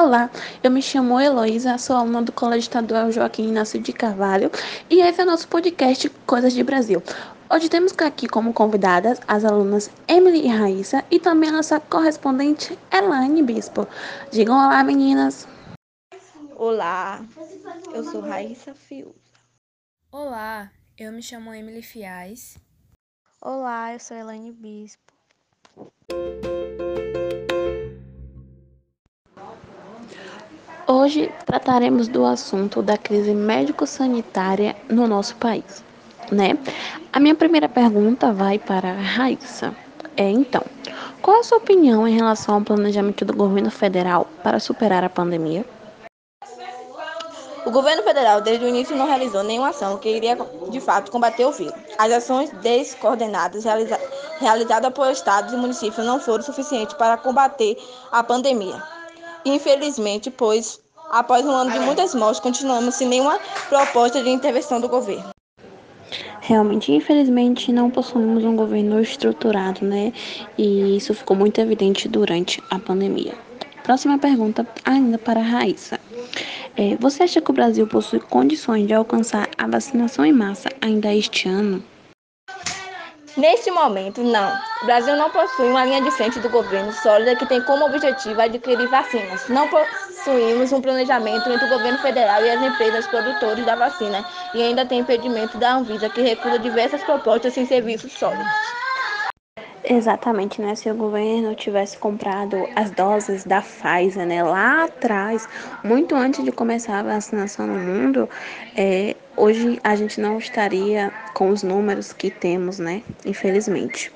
Olá, eu me chamo Heloísa, sou aluna do Colégio Estadual Joaquim Inácio de Carvalho e esse é o nosso podcast Coisas de Brasil. Hoje temos aqui como convidadas as alunas Emily e Raíssa e também a nossa correspondente Elaine Bispo. Digam olá, meninas! Olá, eu sou Raíssa Fiuza. Olá, eu me chamo Emily Fiais. Olá, eu sou Elaine Bispo. Hoje trataremos do assunto da crise médico-sanitária no nosso país, né? A minha primeira pergunta vai para Raíssa. É então, qual a sua opinião em relação ao planejamento do governo federal para superar a pandemia? O governo federal, desde o início, não realizou nenhuma ação que iria, de fato, combater o vírus. As ações descoordenadas realiza realizadas por estados e municípios não foram suficientes para combater a pandemia. Infelizmente, pois, após um ano de muitas mortes, continuamos sem nenhuma proposta de intervenção do governo. Realmente, infelizmente, não possuímos um governo estruturado, né? E isso ficou muito evidente durante a pandemia. Próxima pergunta, ainda para a Raíssa. É, você acha que o Brasil possui condições de alcançar a vacinação em massa ainda este ano? Neste momento, não. O Brasil não possui uma linha de frente do governo sólida que tem como objetivo adquirir vacinas. Não possuímos um planejamento entre o governo federal e as empresas produtoras da vacina e ainda tem impedimento da Anvisa, que recusa diversas propostas sem serviços sólidos. Exatamente, né? Se o governo tivesse comprado as doses da Pfizer, né, lá atrás, muito antes de começar a vacinação no mundo, é, hoje a gente não estaria com os números que temos, né? Infelizmente.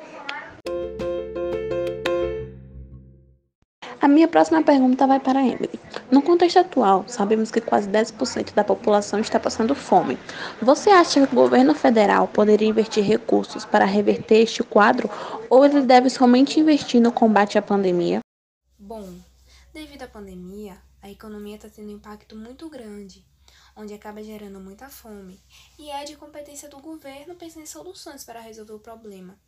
A minha próxima pergunta vai para a Emily. No contexto atual, sabemos que quase 10% da população está passando fome. Você acha que o governo federal poderia investir recursos para reverter este quadro ou ele deve somente investir no combate à pandemia? Bom, devido à pandemia, a economia está tendo um impacto muito grande, onde acaba gerando muita fome, e é de competência do governo pensar em soluções para resolver o problema.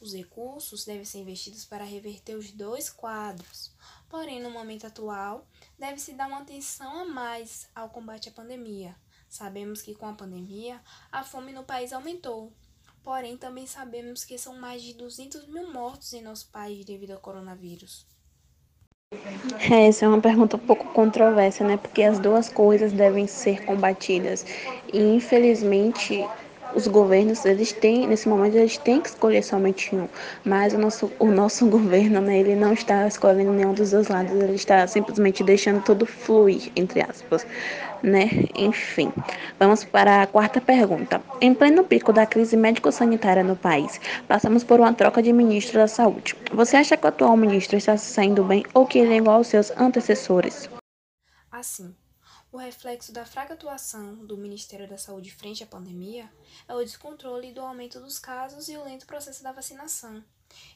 Os recursos devem ser investidos para reverter os dois quadros. Porém, no momento atual, deve-se dar uma atenção a mais ao combate à pandemia. Sabemos que com a pandemia, a fome no país aumentou. Porém, também sabemos que são mais de 200 mil mortos em nosso país devido ao coronavírus. É, essa é uma pergunta um pouco controversa, né? Porque as duas coisas devem ser combatidas. E infelizmente os governos, eles têm, nesse momento, eles têm que escolher somente um. Mas o nosso, o nosso governo, né, ele não está escolhendo nenhum dos dois lados, ele está simplesmente deixando tudo fluir, entre aspas. Né? Enfim, vamos para a quarta pergunta. Em pleno pico da crise médico-sanitária no país, passamos por uma troca de ministro da saúde. Você acha que o atual ministro está se saindo bem ou que ele é igual aos seus antecessores? Assim, o reflexo da fraca atuação do Ministério da Saúde frente à pandemia é o descontrole do aumento dos casos e o lento processo da vacinação.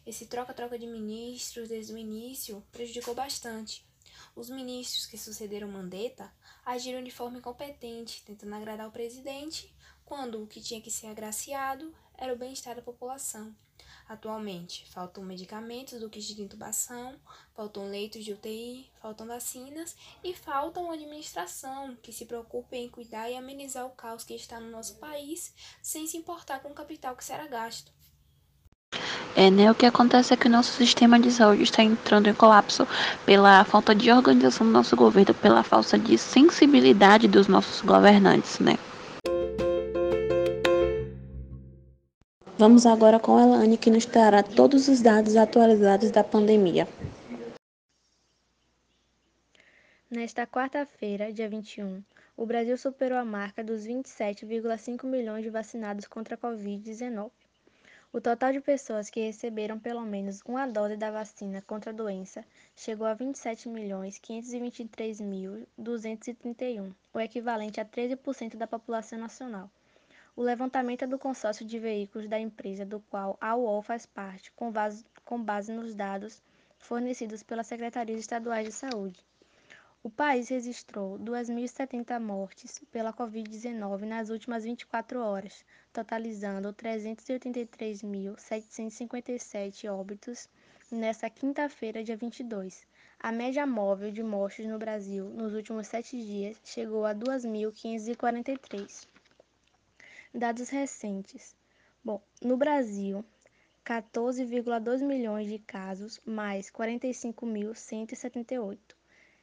Esse troca-troca de ministros desde o início prejudicou bastante. Os ministros que sucederam Mandetta agiram de forma incompetente, tentando agradar o presidente, quando o que tinha que ser agraciado era o bem-estar da população. Atualmente, faltam medicamentos do kit de intubação, faltam leitos de UTI, faltam vacinas e falta uma administração que se preocupe em cuidar e amenizar o caos que está no nosso país, sem se importar com o capital que será gasto. É, né? O que acontece é que o nosso sistema de saúde está entrando em colapso pela falta de organização do nosso governo, pela falta de sensibilidade dos nossos governantes, né? Vamos agora com a Elane, que nos trará todos os dados atualizados da pandemia. Nesta quarta-feira, dia 21, o Brasil superou a marca dos 27,5 milhões de vacinados contra a Covid-19. O total de pessoas que receberam pelo menos uma dose da vacina contra a doença chegou a 27.523.231, o equivalente a 13% da população nacional. O levantamento é do consórcio de veículos da empresa do qual a UOL faz parte, com base, com base nos dados fornecidos pelas Secretarias Estaduais de Saúde. O país registrou 2.070 mortes pela Covid-19 nas últimas 24 horas, totalizando 383.757 óbitos nesta quinta-feira, dia 22. A média móvel de mortes no Brasil nos últimos sete dias chegou a 2.543. Dados recentes. Bom, no Brasil, 14,2 milhões de casos, mais 45.178.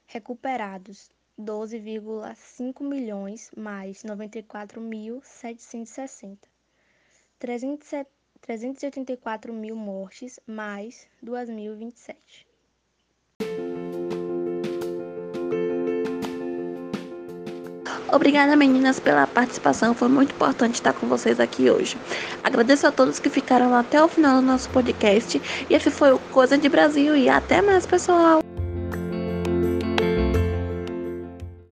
Recuperados, 12,5 milhões, mais 94.760. 384 mil mortes, mais 2.027. Obrigada, meninas, pela participação. Foi muito importante estar com vocês aqui hoje. Agradeço a todos que ficaram até o final do nosso podcast. E esse foi o Coisa de Brasil. E até mais, pessoal!